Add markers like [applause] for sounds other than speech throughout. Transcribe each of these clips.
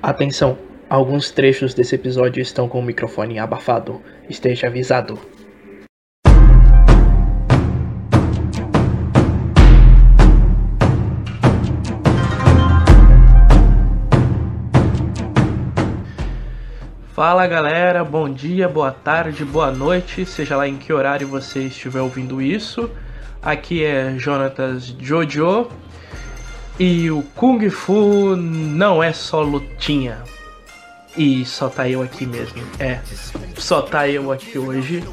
Atenção, alguns trechos desse episódio estão com o microfone abafado. Esteja avisado. Fala galera, bom dia, boa tarde, boa noite, seja lá em que horário você estiver ouvindo isso. Aqui é Jonatas Jojo e o Kung Fu não é só lutinha. E só tá eu aqui mesmo. É, só tá eu aqui hoje.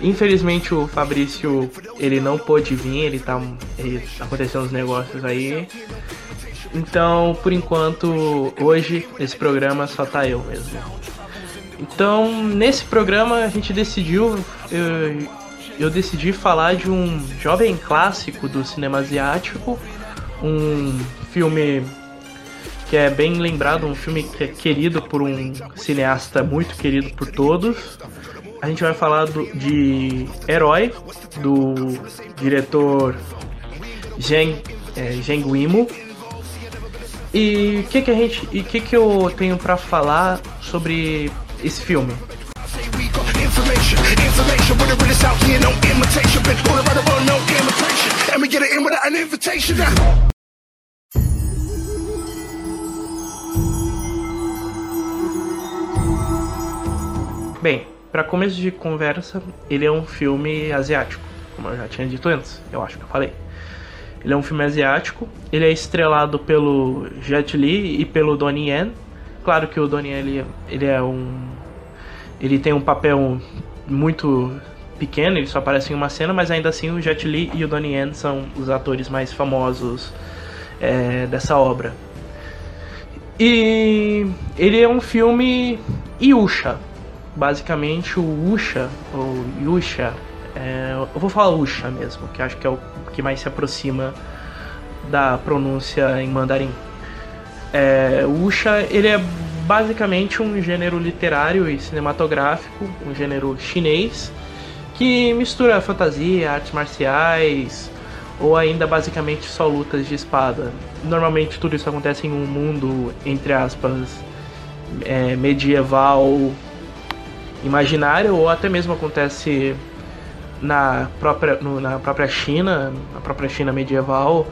Infelizmente o Fabrício ele não pôde vir, ele tá ele, acontecendo uns negócios aí. Então, por enquanto, hoje esse programa só tá eu mesmo. Então, nesse programa a gente decidiu eu, eu decidi falar de um jovem clássico do cinema asiático um filme que é bem lembrado, um filme que é querido por um cineasta muito querido por todos. A gente vai falar do, de Herói, do diretor Zheng, é, Wimo. E o que que a gente, e que que eu tenho para falar sobre esse filme? Information, and we get it in without an invitation. Bem, para começo de conversa, ele é um filme asiático, como eu já tinha dito antes, eu acho que eu falei. Ele é um filme asiático, ele é estrelado pelo Jet Li e pelo Donnie Yen. Claro que o Donnie Yen ele, ele é um ele tem um papel muito pequeno, ele só aparece em uma cena, mas ainda assim o Jet Li e o Donnie Yen são os atores mais famosos é, dessa obra. E ele é um filme Yusha. Basicamente o Usha, ou Yusha, é, eu vou falar Usha mesmo, que acho que é o que mais se aproxima da pronúncia em mandarim. É, Usha, ele é basicamente um gênero literário e cinematográfico, um gênero chinês, que mistura fantasia, artes marciais ou ainda basicamente só lutas de espada. Normalmente tudo isso acontece em um mundo, entre aspas, é, medieval imaginário ou até mesmo acontece na própria, no, na própria China, na própria China medieval,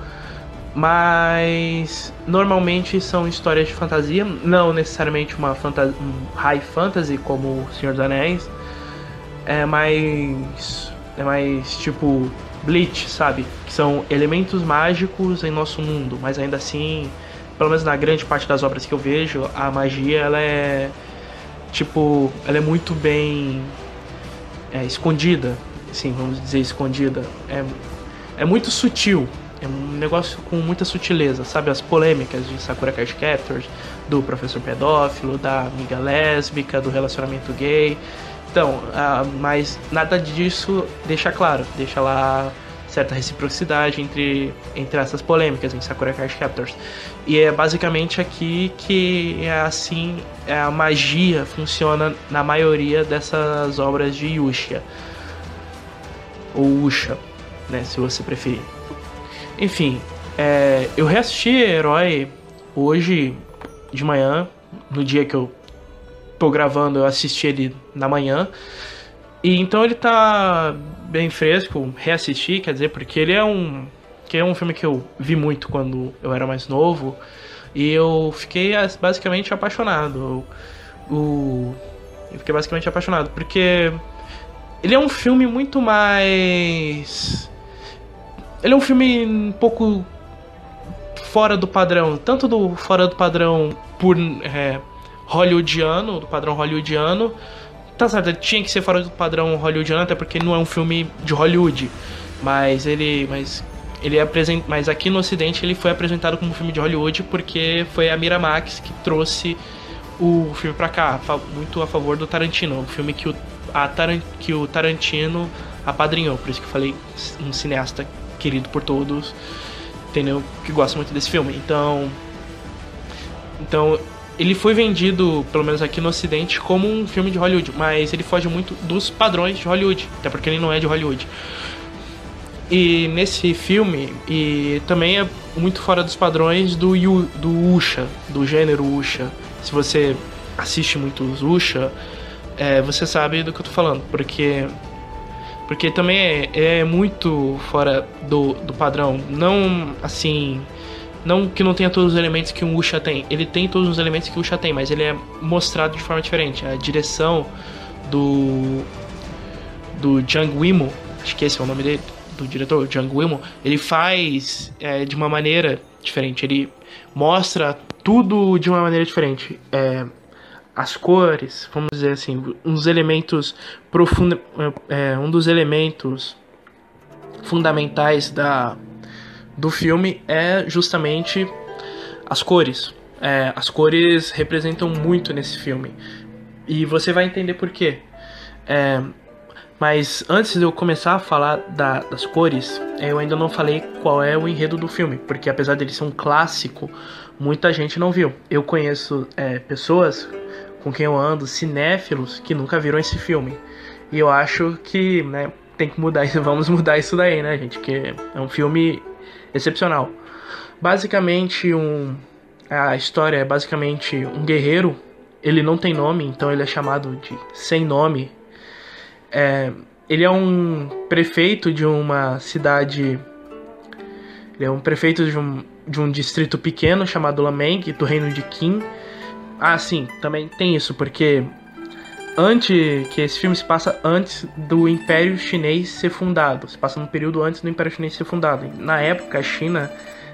mas normalmente são histórias de fantasia, não necessariamente uma fantasia, um high fantasy como o Senhor dos Anéis, é mais. É mais tipo Bleach, sabe? Que são elementos mágicos em nosso mundo, mas ainda assim, pelo menos na grande parte das obras que eu vejo, a magia ela é. Tipo, ela é muito bem é, escondida, sim, vamos dizer escondida. É, é muito sutil, é um negócio com muita sutileza, sabe? As polêmicas de Sakura Card Captors, do professor pedófilo, da amiga lésbica, do relacionamento gay. Então, uh, mas nada disso deixa claro, deixa lá certa reciprocidade entre, entre essas polêmicas em Sakura Card Captors. E é basicamente aqui que é assim é a magia funciona na maioria dessas obras de Yushia. Ou Usha, né, se você preferir. Enfim, é, eu reassisti Herói hoje de manhã, no dia que eu tô gravando, eu assisti ele na manhã. E então ele tá bem fresco, reassisti, quer dizer, porque ele é um que é um filme que eu vi muito quando eu era mais novo e eu fiquei basicamente apaixonado. O eu fiquei basicamente apaixonado porque ele é um filme muito mais ele é um filme um pouco fora do padrão, tanto do fora do padrão por é, hollywoodiano, do padrão hollywoodiano. Tá certo, ele tinha que ser fora do padrão hollywoodiano, até porque não é um filme de Hollywood. Mas ele. Mas ele é apresent... Mas aqui no ocidente ele foi apresentado como um filme de Hollywood porque foi a Miramax que trouxe o filme pra cá, muito a favor do Tarantino, um filme que o, a Taran... que o Tarantino apadrinhou, por isso que eu falei um cineasta querido por todos, entendeu? Que gosta muito desse filme. Então, então ele foi vendido, pelo menos aqui no ocidente, como um filme de Hollywood, mas ele foge muito dos padrões de Hollywood, até porque ele não é de Hollywood. E nesse filme, e também é muito fora dos padrões do, Yu, do Usha, do gênero Usha. Se você assiste muitos Usha, é, você sabe do que eu tô falando, porque porque também é, é muito fora do, do padrão. Não assim. Não que não tenha todos os elementos que um Usha tem. Ele tem todos os elementos que o Usha tem, mas ele é mostrado de forma diferente. A direção do. do Jang Wimo, acho que esse é o nome dele, do diretor, Jang Wimo, ele faz é, de uma maneira diferente. Ele mostra tudo de uma maneira diferente. É, as cores, vamos dizer assim, dos elementos profundos, é, um dos elementos fundamentais da do filme é justamente as cores. É, as cores representam muito nesse filme e você vai entender por quê. É, mas antes de eu começar a falar da, das cores, eu ainda não falei qual é o enredo do filme, porque apesar dele ser um clássico, muita gente não viu. Eu conheço é, pessoas com quem eu ando, cinéfilos, que nunca viram esse filme. E eu acho que, né, tem que mudar isso, [laughs] vamos mudar isso daí, né, gente? Que é um filme excepcional. Basicamente, um, a história é basicamente um guerreiro. Ele não tem nome, então ele é chamado de sem nome. É, ele é um prefeito de uma cidade. Ele é um prefeito de um, de um distrito pequeno chamado Lameng, do reino de Qin ah, sim, também tem isso, porque antes que esse filme se passa antes do Império Chinês ser fundado, se passa no período antes do Império Chinês ser fundado. Na época, a China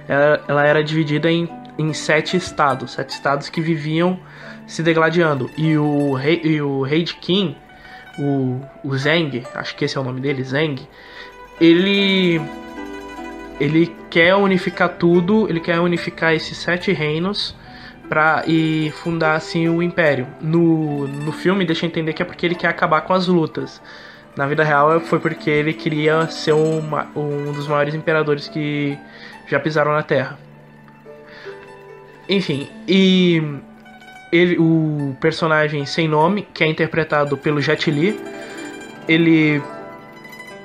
ela, ela era dividida em, em sete estados, sete estados que viviam se degladiando. E o rei, e o rei de Qin, o, o Zheng, acho que esse é o nome dele, Zheng, ele ele quer unificar tudo, ele quer unificar esses sete reinos pra, e fundar assim o império. No, no filme deixa entender que é porque ele quer acabar com as lutas. Na vida real foi porque ele queria ser uma, um dos maiores imperadores que já pisaram na Terra. Enfim, e ele, o personagem sem nome, que é interpretado pelo Jet Li, ele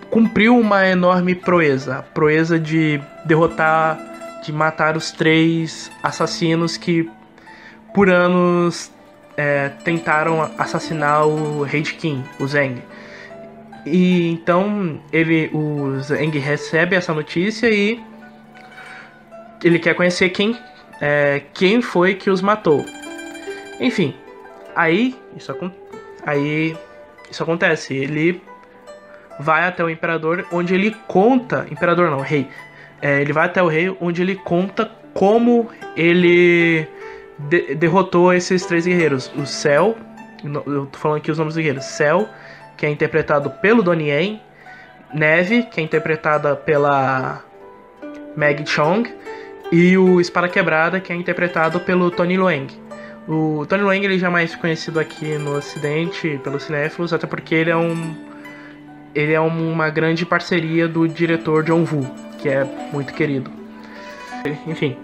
cumpriu uma enorme proeza, a proeza de derrotar, de matar os três assassinos que por anos é, tentaram assassinar o rei de Qin, o Zeng. E então ele, o Zeng recebe essa notícia e ele quer conhecer quem, é, quem foi que os matou. Enfim, aí isso, aí isso acontece. Ele vai até o imperador, onde ele conta, imperador não, rei. É, ele vai até o rei, onde ele conta como ele de derrotou esses três guerreiros. O Cell, eu tô falando aqui os nomes dos guerreiros. Cell, que é interpretado pelo Donnie Yen. Neve, que é interpretada pela Meg Chong. E o Espada Quebrada, que é interpretado pelo Tony Lueng. O Tony Lueng ele já é mais conhecido aqui no ocidente pelos cinéfilos, até porque ele é um ele é uma grande parceria do diretor John Woo, que é muito querido. Enfim,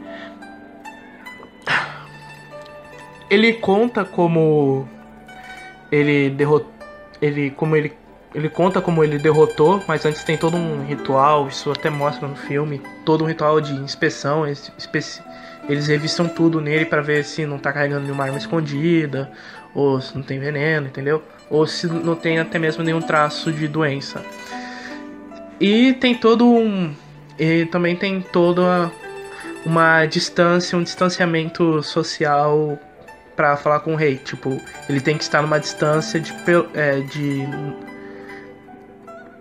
ele conta como ele derrotou, ele como ele ele conta como ele derrotou, mas antes tem todo um ritual, isso até mostra no filme, todo um ritual de inspeção, eles revistam tudo nele para ver se não tá carregando nenhuma arma escondida, ou se não tem veneno, entendeu? Ou se não tem até mesmo nenhum traço de doença. E tem todo um e também tem toda uma distância, um distanciamento social para falar com o rei. Tipo, ele tem que estar numa distância de, é, de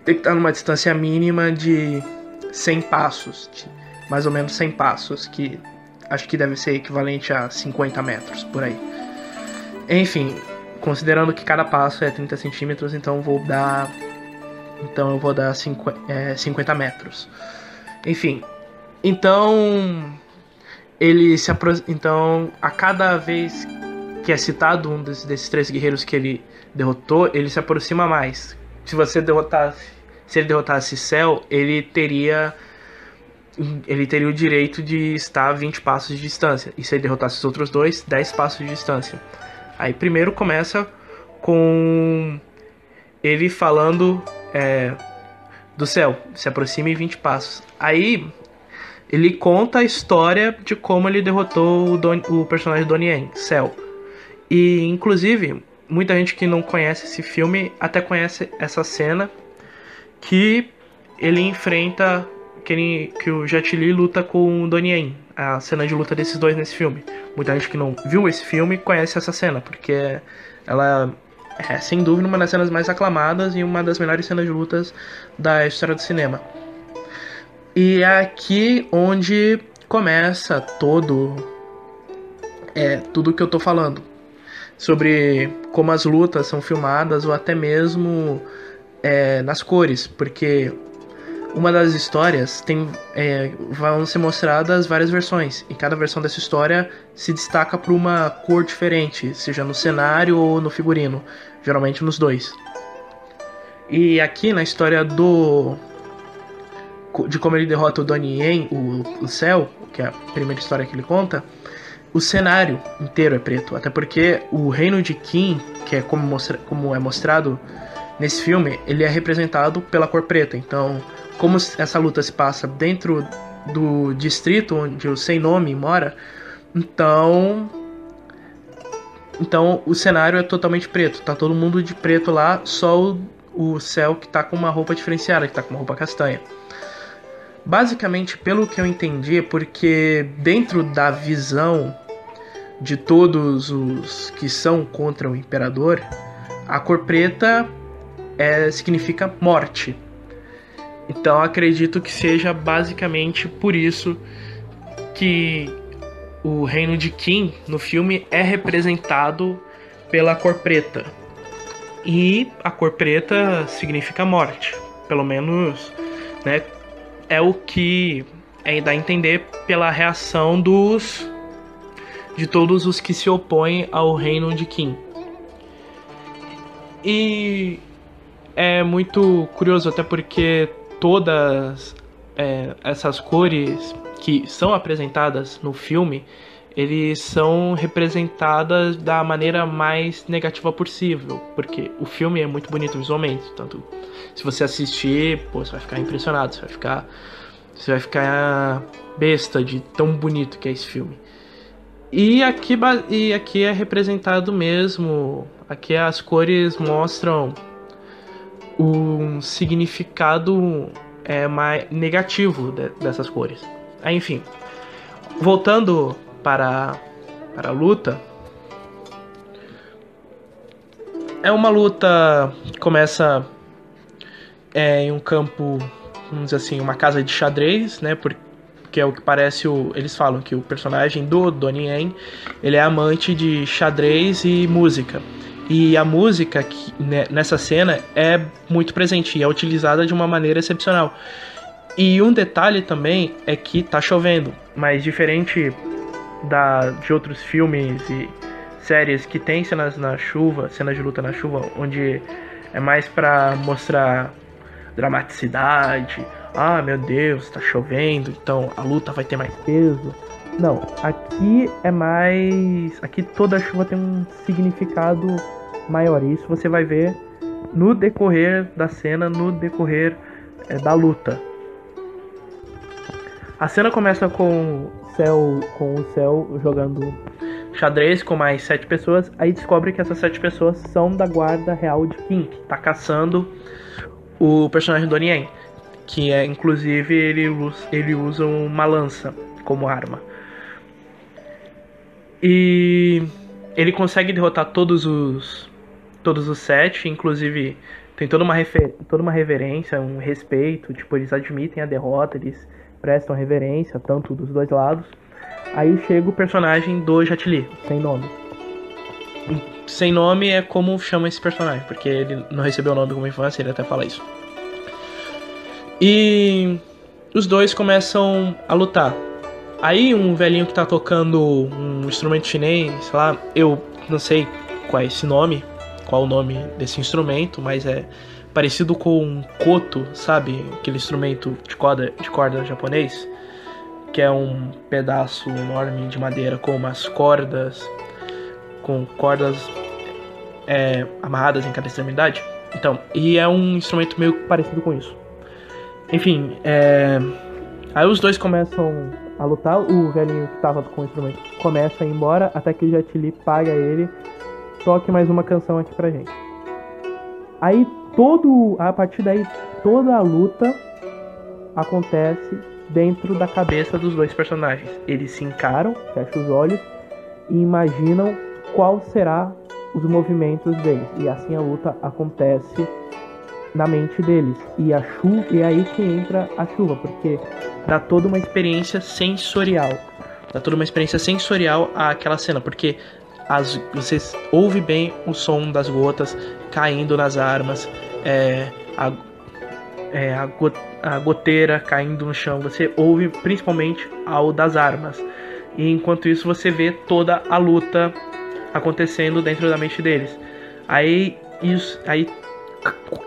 tem que estar numa distância mínima de 100 passos, de mais ou menos 100 passos, que acho que deve ser equivalente a 50 metros por aí. Enfim, considerando que cada passo é 30 centímetros, então vou dar então eu vou dar 50, é, 50 metros. Enfim, então ele se então a cada vez que é citado um desses, desses três guerreiros que ele derrotou, ele se aproxima mais. Se você derrotasse, se ele derrotasse Cell, ele teria ele teria o direito de estar a 20 passos de distância. E se ele derrotasse os outros dois, 10 passos de distância. Aí primeiro começa com ele falando é, do céu. Se aproxime 20 passos. Aí ele conta a história de como ele derrotou o, Don, o personagem Donnie Yen, Cell. E inclusive, muita gente que não conhece esse filme até conhece essa cena que ele enfrenta que, ele, que o Jet Li luta com o Donnie Yen, a cena de luta desses dois nesse filme. Muita gente que não viu esse filme conhece essa cena, porque ela é sem dúvida uma das cenas mais aclamadas e uma das melhores cenas de lutas da história do cinema. E é aqui onde começa todo é tudo que eu tô falando sobre como as lutas são filmadas ou até mesmo é, nas cores, porque uma das histórias tem é, vão ser mostradas várias versões e cada versão dessa história se destaca por uma cor diferente, seja no cenário ou no figurino, geralmente nos dois. E aqui na história do de como ele derrota o Donnie Yen, o, o Céu, que é a primeira história que ele conta, o cenário inteiro é preto, até porque o reino de Qin, que é como, mostra, como é mostrado nesse filme, ele é representado pela cor preta. Então, como essa luta se passa dentro do distrito onde o sem nome mora, então então o cenário é totalmente preto, tá todo mundo de preto lá, só o, o céu que tá com uma roupa diferenciada, que tá com uma roupa castanha. Basicamente, pelo que eu entendi, é porque dentro da visão de todos os que são contra o imperador, a cor preta é, significa morte. Então acredito que seja basicamente por isso que o reino de Qin no filme é representado pela cor preta. E a cor preta significa morte. Pelo menos, né, é o que é, dá a entender pela reação dos de todos os que se opõem ao reino de Qin. E é muito curioso até porque todas é, essas cores que são apresentadas no filme, eles são representadas da maneira mais negativa possível, porque o filme é muito bonito visualmente, tanto se você assistir, pô, você vai ficar impressionado, você vai ficar você vai ficar besta de tão bonito que é esse filme. E aqui, e aqui é representado mesmo, aqui as cores mostram um significado é, mais negativo de, dessas cores. Enfim, voltando para, para a luta, é uma luta que começa é, em um campo, vamos dizer assim, uma casa de xadrez, né? Porque é o que parece o. Eles falam que o personagem do Donnie Yen ele é amante de xadrez e música. E a música que, né, nessa cena é muito presente e é utilizada de uma maneira excepcional. E um detalhe também é que tá chovendo, mas diferente da, de outros filmes e séries que tem cenas na chuva, cenas de luta na chuva, onde é mais para mostrar dramaticidade. Ah, meu Deus, tá chovendo, então a luta vai ter mais peso. Não, aqui é mais. Aqui toda chuva tem um significado maior. Isso você vai ver no decorrer da cena, no decorrer é, da luta. A cena começa com céu, com o céu jogando xadrez com mais sete pessoas. Aí descobre que essas sete pessoas são da guarda real de King, tá caçando o personagem do Yen, que é inclusive ele, ele usa uma lança como arma. E ele consegue derrotar todos os todos os sete, inclusive tem toda uma, toda uma reverência, um respeito, tipo, eles admitem a derrota, eles prestam reverência, tanto dos dois lados. Aí chega o personagem do Jet sem nome. Sem nome é como chama esse personagem, porque ele não recebeu o nome como infância, ele até fala isso. E os dois começam a lutar. Aí um velhinho que tá tocando um instrumento chinês, sei lá, eu não sei qual é esse nome, qual o nome desse instrumento, mas é parecido com um koto, sabe? Aquele instrumento de corda, de corda japonês, que é um pedaço enorme de madeira com umas cordas, com cordas é, amarradas em cada extremidade. Então, e é um instrumento meio parecido com isso. enfim, é... aí os dois começam a lutar. O velhinho que tava com o instrumento começa a ir embora até que o Jet Li paga ele. Toque mais uma canção aqui pra gente. Aí todo. A partir daí, toda a luta acontece dentro da cabeça dos dois personagens. Eles se encaram, fecham os olhos e imaginam qual será os movimentos deles. E assim a luta acontece na mente deles. E a chuva, e é aí que entra a chuva, porque dá toda uma experiência sensorial. Dá toda uma experiência sensorial àquela cena, porque as, você ouve bem o som das gotas caindo nas armas, é, a, é, a, a goteira caindo no chão. Você ouve principalmente ao das armas. E enquanto isso você vê toda a luta acontecendo dentro da mente deles. Aí isso aí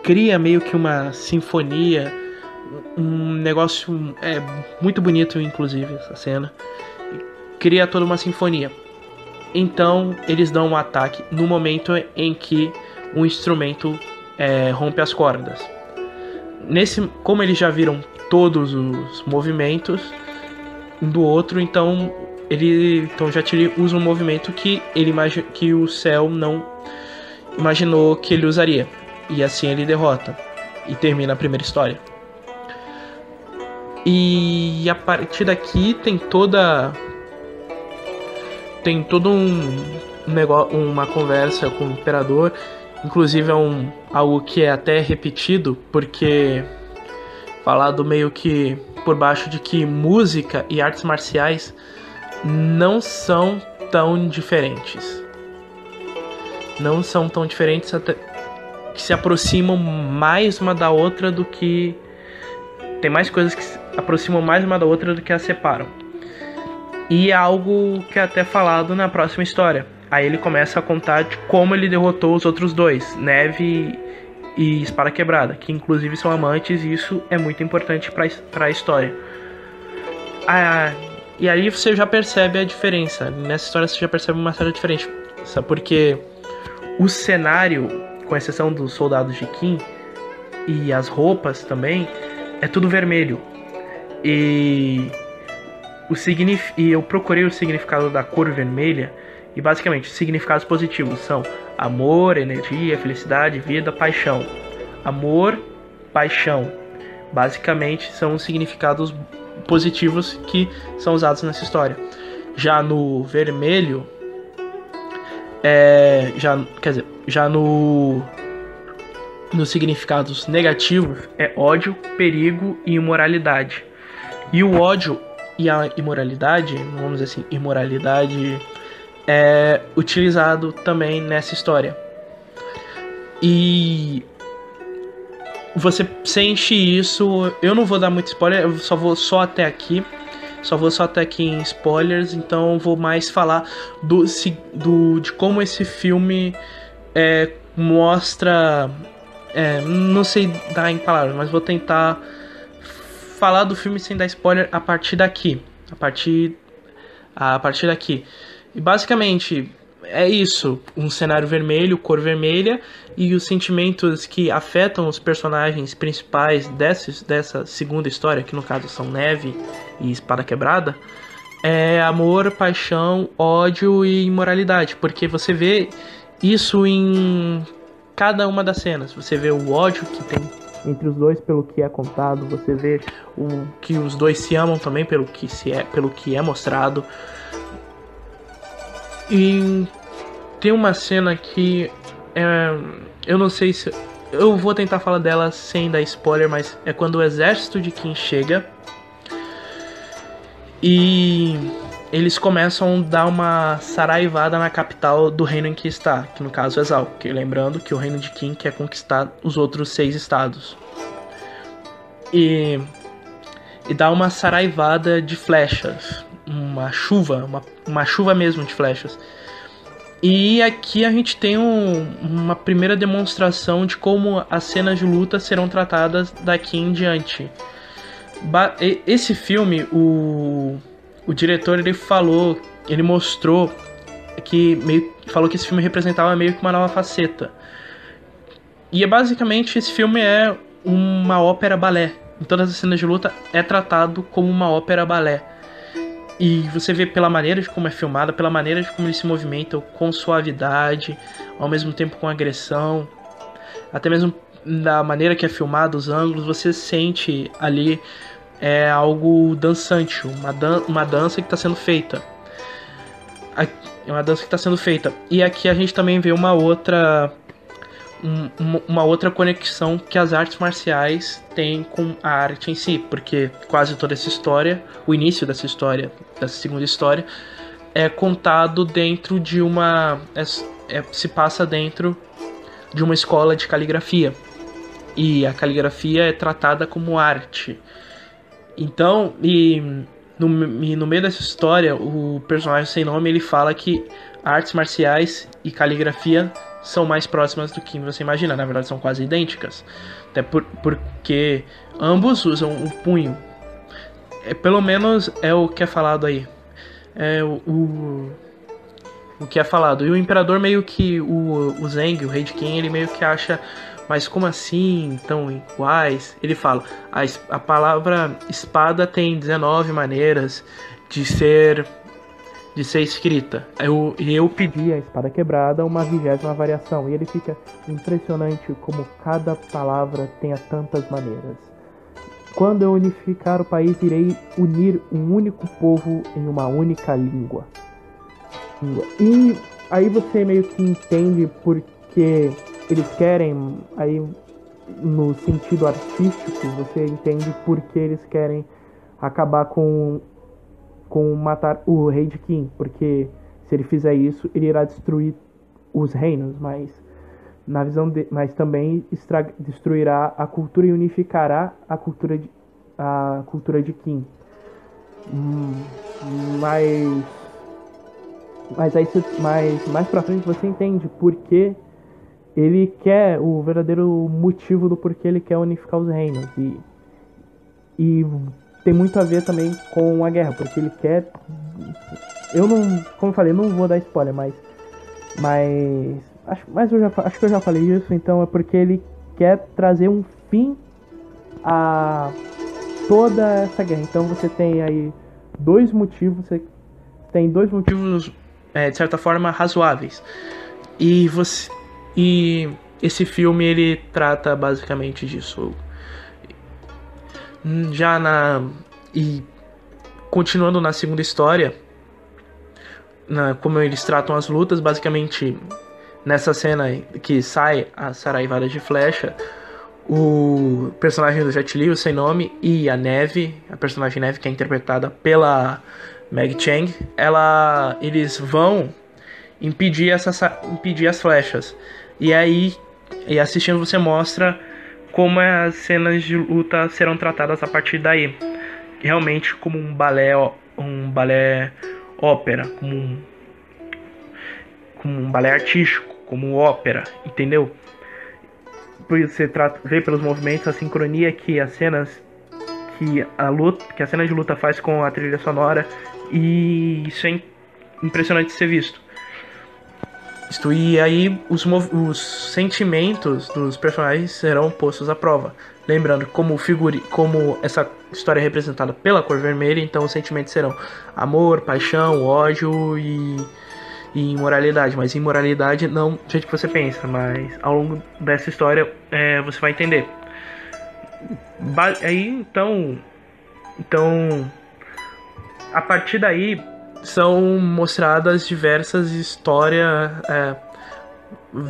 cria meio que uma sinfonia, um negócio é muito bonito inclusive essa cena. Cria toda uma sinfonia. Então eles dão um ataque no momento em que o instrumento é, rompe as cordas. Nesse, como eles já viram todos os movimentos um do outro, então ele então já usa um movimento que ele que o céu não imaginou que ele usaria e assim ele derrota e termina a primeira história. E a partir daqui tem toda tem todo um negócio, uma conversa com o imperador, inclusive é um algo que é até repetido porque falado meio que por baixo de que música e artes marciais não são tão diferentes. Não são tão diferentes até que se aproximam mais uma da outra do que tem mais coisas que se aproximam mais uma da outra do que as separam. E algo que é até falado na próxima história. Aí ele começa a contar de como ele derrotou os outros dois, Neve e Espada Quebrada, que inclusive são amantes, e isso é muito importante para a história. Ah, e aí você já percebe a diferença. Nessa história você já percebe uma certa diferença. Porque o cenário, com exceção dos soldados de Kim, e as roupas também, é tudo vermelho. E, o signif e eu procurei o significado da cor vermelha. E basicamente, significados positivos são amor, energia, felicidade, vida, paixão. Amor, paixão. Basicamente são os significados positivos que são usados nessa história. Já no vermelho, é, já quer dizer, já no nos significados negativos é ódio, perigo e imoralidade. E o ódio e a imoralidade, vamos dizer assim, imoralidade é utilizado também nessa história. E você sente isso. Eu não vou dar muito spoiler, eu só vou só até aqui. Só vou só até aqui em spoilers, então vou mais falar do, do de como esse filme é, mostra. É, não sei dar em palavras, mas vou tentar falar do filme sem dar spoiler a partir daqui. A partir, a partir daqui. E basicamente, é isso, um cenário vermelho, cor vermelha e os sentimentos que afetam os personagens principais dessa, dessa segunda história, que no caso são Neve e Espada Quebrada, é amor, paixão, ódio e imoralidade, porque você vê isso em cada uma das cenas. Você vê o ódio que tem entre os dois pelo que é contado, você vê o que os dois se amam também pelo que se é, pelo que é mostrado. E tem uma cena que é, eu não sei se eu vou tentar falar dela sem dar spoiler, mas é quando o exército de Kim chega e eles começam a dar uma saraivada na capital do reino em que está, que no caso é Zal, que lembrando que o reino de Kim quer conquistar os outros seis estados. E e dá uma saraivada de flechas, uma chuva, uma, uma chuva mesmo de flechas. E aqui a gente tem um, uma primeira demonstração de como as cenas de luta serão tratadas daqui em diante. Ba esse filme, o, o diretor ele falou, ele mostrou que meio, falou que esse filme representava meio que uma nova faceta. E é basicamente esse filme é uma ópera balé, em todas as cenas de luta, é tratado como uma ópera balé. E você vê pela maneira de como é filmada, pela maneira de como ele se movimenta, com suavidade, ao mesmo tempo com agressão, até mesmo da maneira que é filmado, os ângulos, você sente ali é algo dançante, uma, dan uma dança que está sendo feita. É uma dança que está sendo feita. E aqui a gente também vê uma outra um, uma outra conexão que as artes marciais têm com a arte em si, porque quase toda essa história, o início dessa história, dessa segunda história, é contado dentro de uma. É, é, se passa dentro de uma escola de caligrafia. E a caligrafia é tratada como arte. Então, e no, e no meio dessa história, o personagem sem nome ele fala que artes marciais e caligrafia são mais próximas do que você imagina. Na verdade, são quase idênticas. Até por, porque ambos usam o punho. É, pelo menos é o que é falado aí. É o, o, o que é falado. E o imperador meio que. O, o Zeng, o rei de Qin, ele meio que acha. Mas como assim? Tão iguais? Ele fala: a, a palavra espada tem 19 maneiras de ser de ser escrita. Eu, eu pedi a espada quebrada uma vigésima variação. E ele fica impressionante como cada palavra tenha tantas maneiras. Quando eu unificar o país, irei unir um único povo em uma única língua. E aí você meio que entende porque eles querem, aí no sentido artístico, você entende porque eles querem acabar com com matar o rei de Kim, porque se ele fizer isso, ele irá destruir os reinos, mas na visão de, mas também destruirá a cultura e unificará a cultura de, a cultura de Kim. Hum, mas mas aí mais mais para frente você entende porque ele quer o verdadeiro motivo do porquê ele quer unificar os reinos e e tem muito a ver também com a guerra, porque ele quer. Eu não. Como eu falei, não vou dar spoiler, mas. Mas. Acho, mas eu já, acho que eu já falei isso, então é porque ele quer trazer um fim a toda essa guerra. Então você tem aí dois motivos. Você tem dois motivos, é, de certa forma, razoáveis. E você. E esse filme ele trata basicamente disso já na e continuando na segunda história, na, como eles tratam as lutas, basicamente nessa cena que sai a saraivada de flecha, o personagem do Jet Li, o sem nome, e a Neve, a personagem Neve que é interpretada pela Meg Chang, ela, eles vão impedir, essa, impedir as flechas. E aí, e assistindo você mostra como as cenas de luta serão tratadas a partir daí. Realmente como um balé, um balé ópera, como um, como um balé artístico, como ópera, entendeu? Você trata, vê pelos movimentos a sincronia que as cenas que a luta, que a cena de luta faz com a trilha sonora e isso é impressionante de ser visto. Isto, e aí os, os sentimentos dos personagens serão postos à prova. Lembrando, como, figure, como essa história é representada pela cor vermelha, então os sentimentos serão amor, paixão, ódio e, e imoralidade. Mas imoralidade não do jeito que você pensa, mas ao longo dessa história é, você vai entender. Ba aí então. Então. A partir daí são mostradas diversas histórias, é,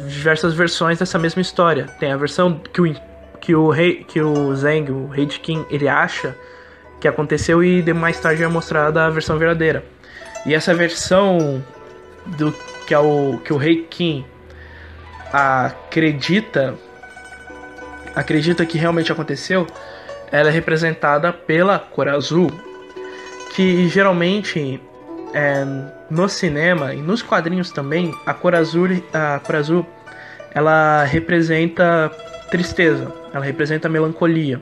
diversas versões dessa mesma história. Tem a versão que o que o rei, que o Zeng, o rei de Qin, ele acha que aconteceu e mais tarde é mostrada a versão verdadeira. E essa versão do que é o que o rei Qin acredita acredita que realmente aconteceu, ela é representada pela cor azul, que geralmente é, no cinema e nos quadrinhos também, a cor azul, a cor azul ela representa tristeza, ela representa melancolia.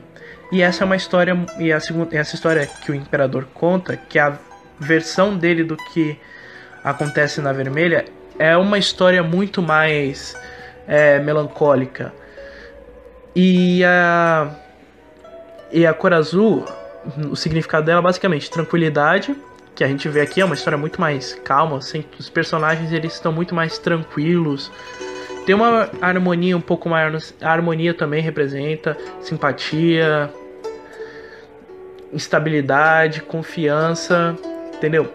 E essa é uma história, e a segunda, essa história que o imperador conta, que a versão dele do que acontece na vermelha, é uma história muito mais é, melancólica. E a E a cor azul, o significado dela é basicamente tranquilidade, que a gente vê aqui é uma história muito mais calma, assim, os personagens eles estão muito mais tranquilos. Tem uma harmonia um pouco maior, a harmonia também representa simpatia, estabilidade, confiança, entendeu?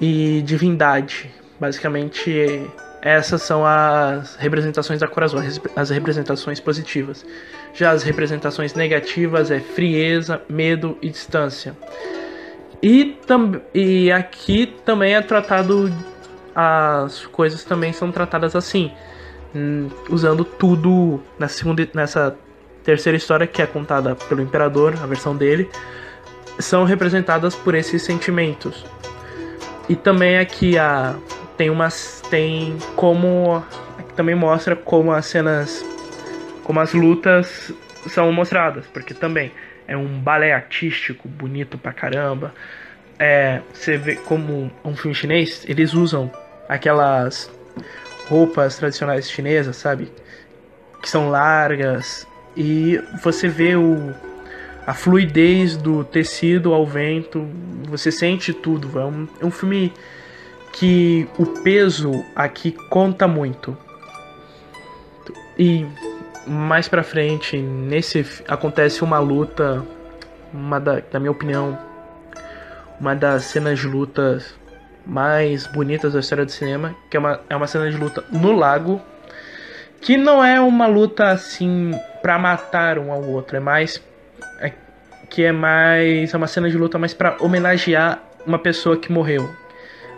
E divindade. Basicamente, essas são as representações da cor azul, as representações positivas. Já as representações negativas é frieza, medo e distância. E, tam, e aqui também é tratado. As coisas também são tratadas assim. Hum, usando tudo nessa, segunda, nessa terceira história, que é contada pelo Imperador, a versão dele, são representadas por esses sentimentos. E também aqui a, tem umas. tem como. também mostra como as cenas. como as lutas são mostradas, porque também é um balé artístico bonito pra caramba. É, você vê como um filme chinês, eles usam aquelas roupas tradicionais chinesas, sabe? Que são largas e você vê o, a fluidez do tecido ao vento, você sente tudo. É um, é um filme que o peso aqui conta muito. E mais pra frente, nesse acontece uma luta, uma da, da minha opinião, uma das cenas de luta mais bonitas da história do cinema, que é uma, é uma cena de luta no lago, que não é uma luta assim para matar um ao outro, é mais é, que é mais é uma cena de luta mais para homenagear uma pessoa que morreu,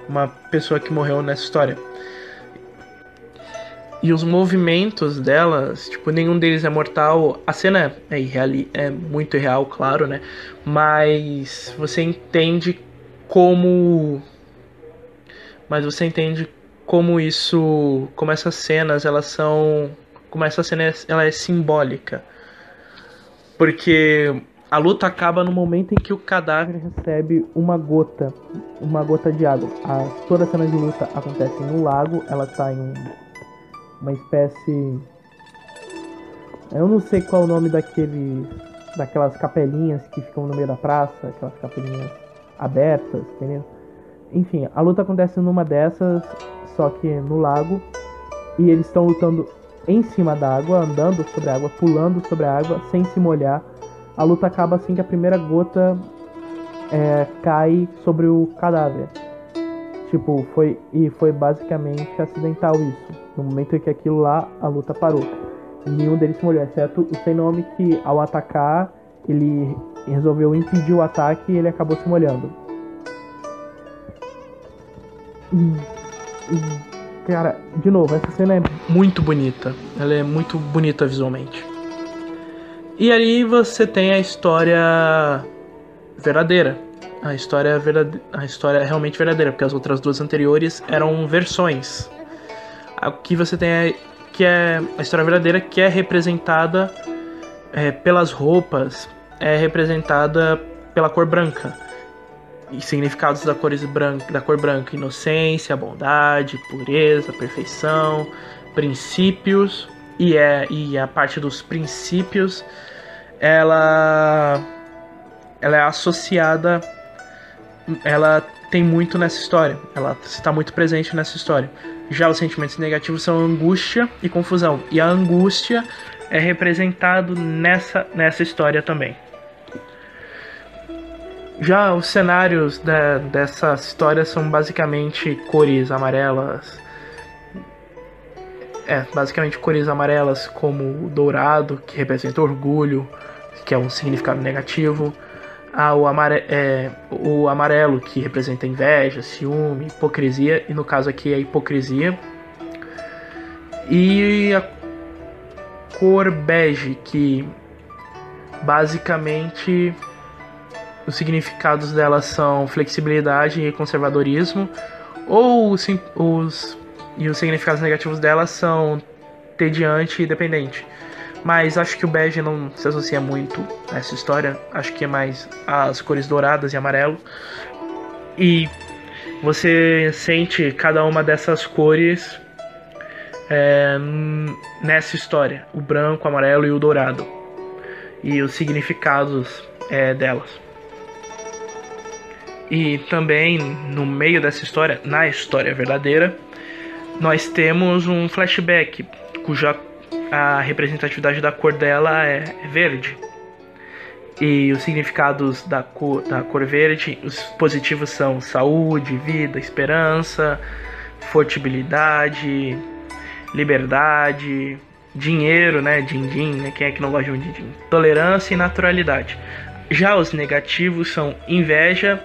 uma pessoa que morreu nessa história. E os movimentos delas, tipo, nenhum deles é mortal. A cena é, irreal, é muito real, claro, né? Mas você entende como. Mas você entende como isso. Como essas cenas, elas são. Como essa cena é, ela é simbólica. Porque a luta acaba no momento em que o cadáver recebe uma gota. Uma gota de água. A, toda a cena de luta acontece no lago, ela tá em um uma espécie. Eu não sei qual é o nome daquele. daquelas capelinhas que ficam no meio da praça, aquelas capelinhas abertas, entendeu? Enfim, a luta acontece numa dessas, só que no lago, e eles estão lutando em cima da água, andando sobre a água, pulando sobre a água, sem se molhar. A luta acaba assim que a primeira gota é, cai sobre o cadáver. Tipo, foi e foi basicamente acidental isso. No momento em que aquilo lá, a luta parou. Nenhum deles molhou, exceto o sem nome que ao atacar, ele resolveu impedir o ataque e ele acabou se molhando. cara, de novo, essa cena é muito bonita. Ela é muito bonita visualmente. E aí você tem a história verdadeira a história, verdade... a história realmente verdadeira, porque as outras duas anteriores eram versões. Aqui você tem a... que é a história verdadeira que é representada é, pelas roupas, é representada pela cor branca. E significados da, cores branca, da cor branca: inocência, bondade, pureza, perfeição, princípios. E, é, e a parte dos princípios ela, ela é associada ela tem muito nessa história. Ela está muito presente nessa história. Já os sentimentos negativos são angústia e confusão. E a angústia é representado nessa, nessa história também. Já os cenários da, dessa história são basicamente cores amarelas. É, basicamente cores amarelas como o dourado, que representa orgulho, que é um significado negativo ah, o, amare é, o amarelo, que representa inveja, ciúme, hipocrisia, e no caso aqui é hipocrisia. E a cor bege, que basicamente os significados dela são flexibilidade e conservadorismo, ou os, os e os significados negativos dela são tediante e dependente. Mas acho que o bege não se associa muito a essa história. Acho que é mais as cores douradas e amarelo. E você sente cada uma dessas cores é, nessa história: o branco, o amarelo e o dourado. e os significados é, delas. E também no meio dessa história, na história verdadeira, nós temos um flashback cuja a representatividade da cor dela é verde. E os significados da cor, da cor verde, os positivos são saúde, vida, esperança, fortibilidade, liberdade, dinheiro, né? Din-din, né? Quem é que não gosta de um din-din? Tolerância e naturalidade. Já os negativos são inveja,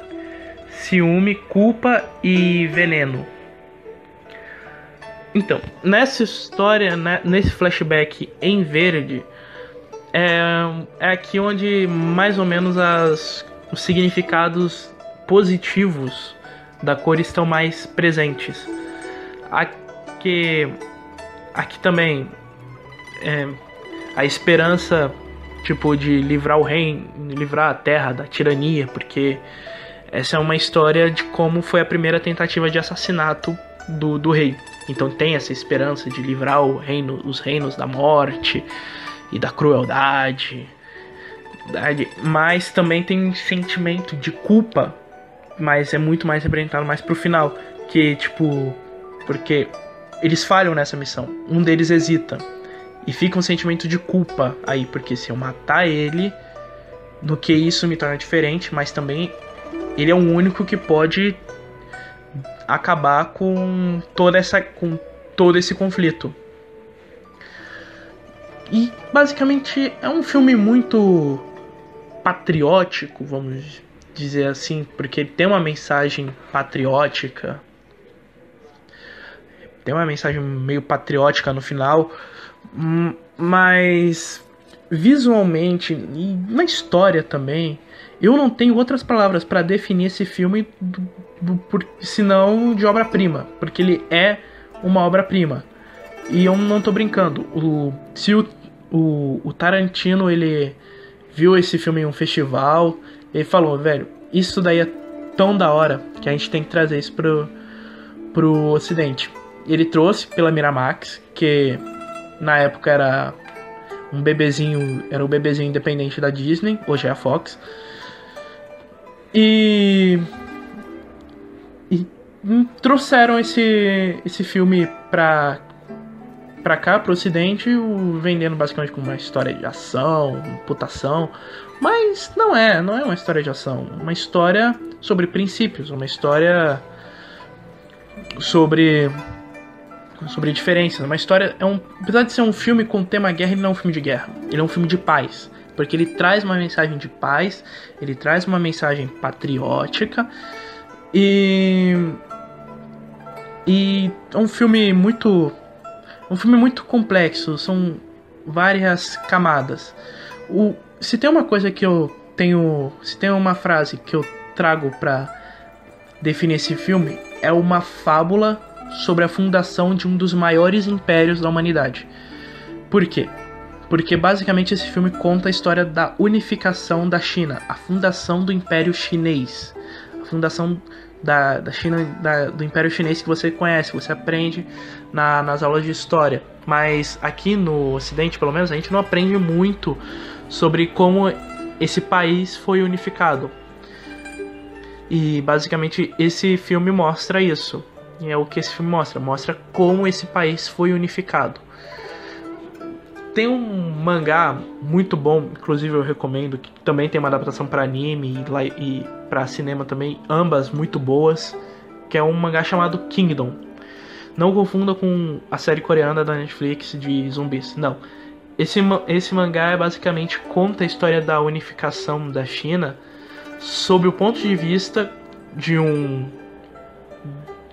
ciúme, culpa e veneno. Então, nessa história, né, nesse flashback em verde, é, é aqui onde mais ou menos as, os significados positivos da cor estão mais presentes. Aqui, aqui também é, a esperança tipo de livrar o reino, livrar a terra da tirania, porque essa é uma história de como foi a primeira tentativa de assassinato do, do rei. Então tem essa esperança de livrar reino, os reinos da morte e da crueldade. Mas também tem um sentimento de culpa, mas é muito mais representado mais pro final, que tipo, porque eles falham nessa missão. Um deles hesita e fica um sentimento de culpa aí, porque se eu matar ele, no que isso me torna diferente, mas também ele é o único que pode acabar com toda essa com todo esse conflito. E basicamente é um filme muito patriótico, vamos dizer assim, porque ele tem uma mensagem patriótica. Tem uma mensagem meio patriótica no final, hum, mas visualmente e na história também, eu não tenho outras palavras para definir esse filme do, do, por, senão de obra-prima, porque ele é uma obra-prima. E eu não tô brincando. O, se o, o, o, Tarantino ele viu esse filme em um festival, ele falou, velho, isso daí é tão da hora que a gente tem que trazer isso pro, pro ocidente. Ele trouxe pela Miramax, que na época era um bebezinho, era o bebezinho independente da Disney, hoje é a Fox. E, e trouxeram esse, esse filme pra, pra cá, pro ocidente, vendendo basicamente como uma história de ação, putação. Mas não é, não é uma história de ação. Uma história sobre princípios, uma história sobre sobre diferenças. Uma história é um, apesar de ser um filme com tema guerra, ele não é um filme de guerra. Ele é um filme de paz porque ele traz uma mensagem de paz, ele traz uma mensagem patriótica e e é um filme muito um filme muito complexo, são várias camadas. O, se tem uma coisa que eu tenho, se tem uma frase que eu trago para definir esse filme, é uma fábula sobre a fundação de um dos maiores impérios da humanidade. Por quê? Porque basicamente esse filme conta a história da unificação da China, a fundação do Império Chinês, a fundação da, da China, da, do Império Chinês que você conhece, você aprende na, nas aulas de história. Mas aqui no Ocidente, pelo menos, a gente não aprende muito sobre como esse país foi unificado. E basicamente esse filme mostra isso. E é o que esse filme mostra, mostra como esse país foi unificado. Tem um mangá muito bom, inclusive eu recomendo, que também tem uma adaptação para anime e, e para cinema também, ambas muito boas, que é um mangá chamado Kingdom. Não confunda com a série coreana da Netflix de zumbis, não. Esse, esse mangá é basicamente conta a história da unificação da China sob o ponto de vista de um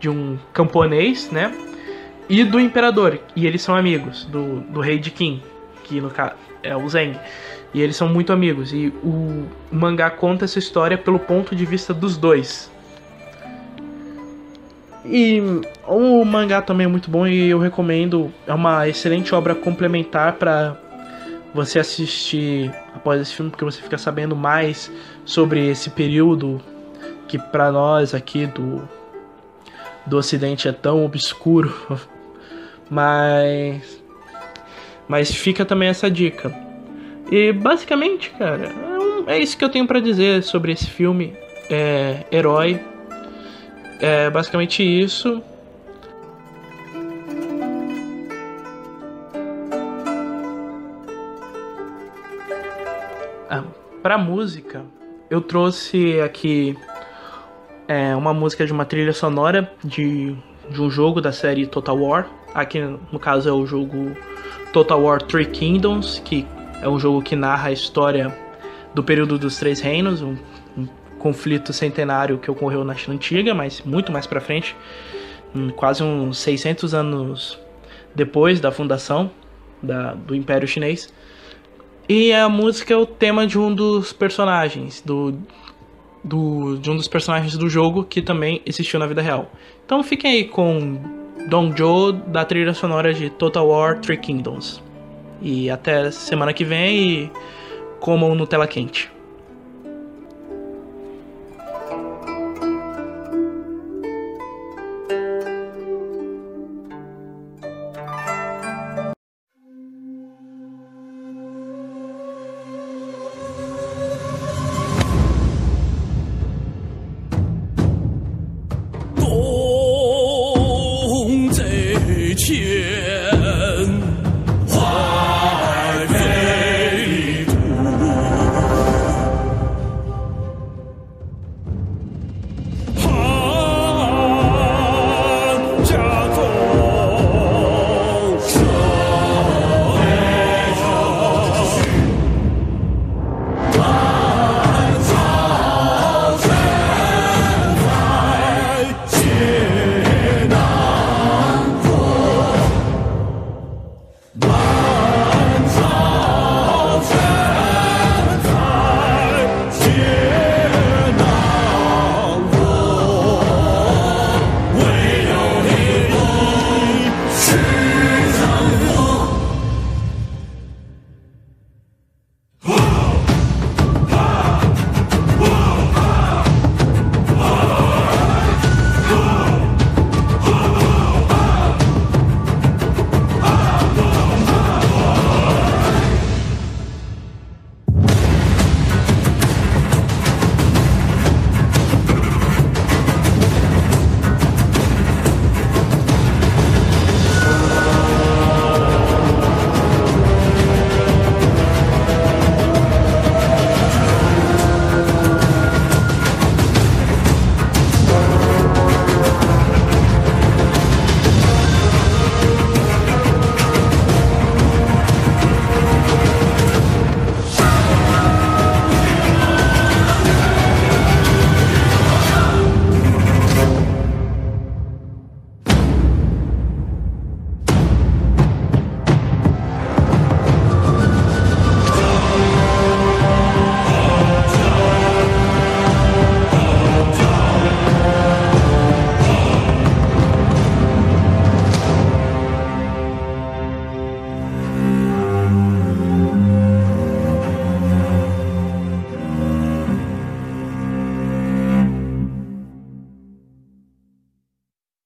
de um camponês, né? E do imperador. E eles são amigos do, do rei de Qin que no caso é o Zeng. E eles são muito amigos. E o mangá conta essa história pelo ponto de vista dos dois. E o mangá também é muito bom e eu recomendo. É uma excelente obra complementar para você assistir após esse filme, porque você fica sabendo mais sobre esse período que para nós aqui do do Ocidente é tão obscuro. [laughs] Mas mas fica também essa dica. E basicamente, cara, é, é isso que eu tenho para dizer sobre esse filme. É, Herói. É basicamente isso. Ah, pra música, eu trouxe aqui é, uma música de uma trilha sonora de, de um jogo da série Total War. Aqui, no caso, é o jogo Total War Three Kingdoms, que é um jogo que narra a história do período dos Três Reinos, um, um conflito centenário que ocorreu na China Antiga, mas muito mais para frente, quase uns 600 anos depois da fundação da, do Império Chinês. E a música é o tema de um dos personagens, do, do, de um dos personagens do jogo que também existiu na vida real. Então fiquem aí com Dong Zhou da trilha sonora de Total War Three Kingdoms. E até semana que vem e comam Nutella quente.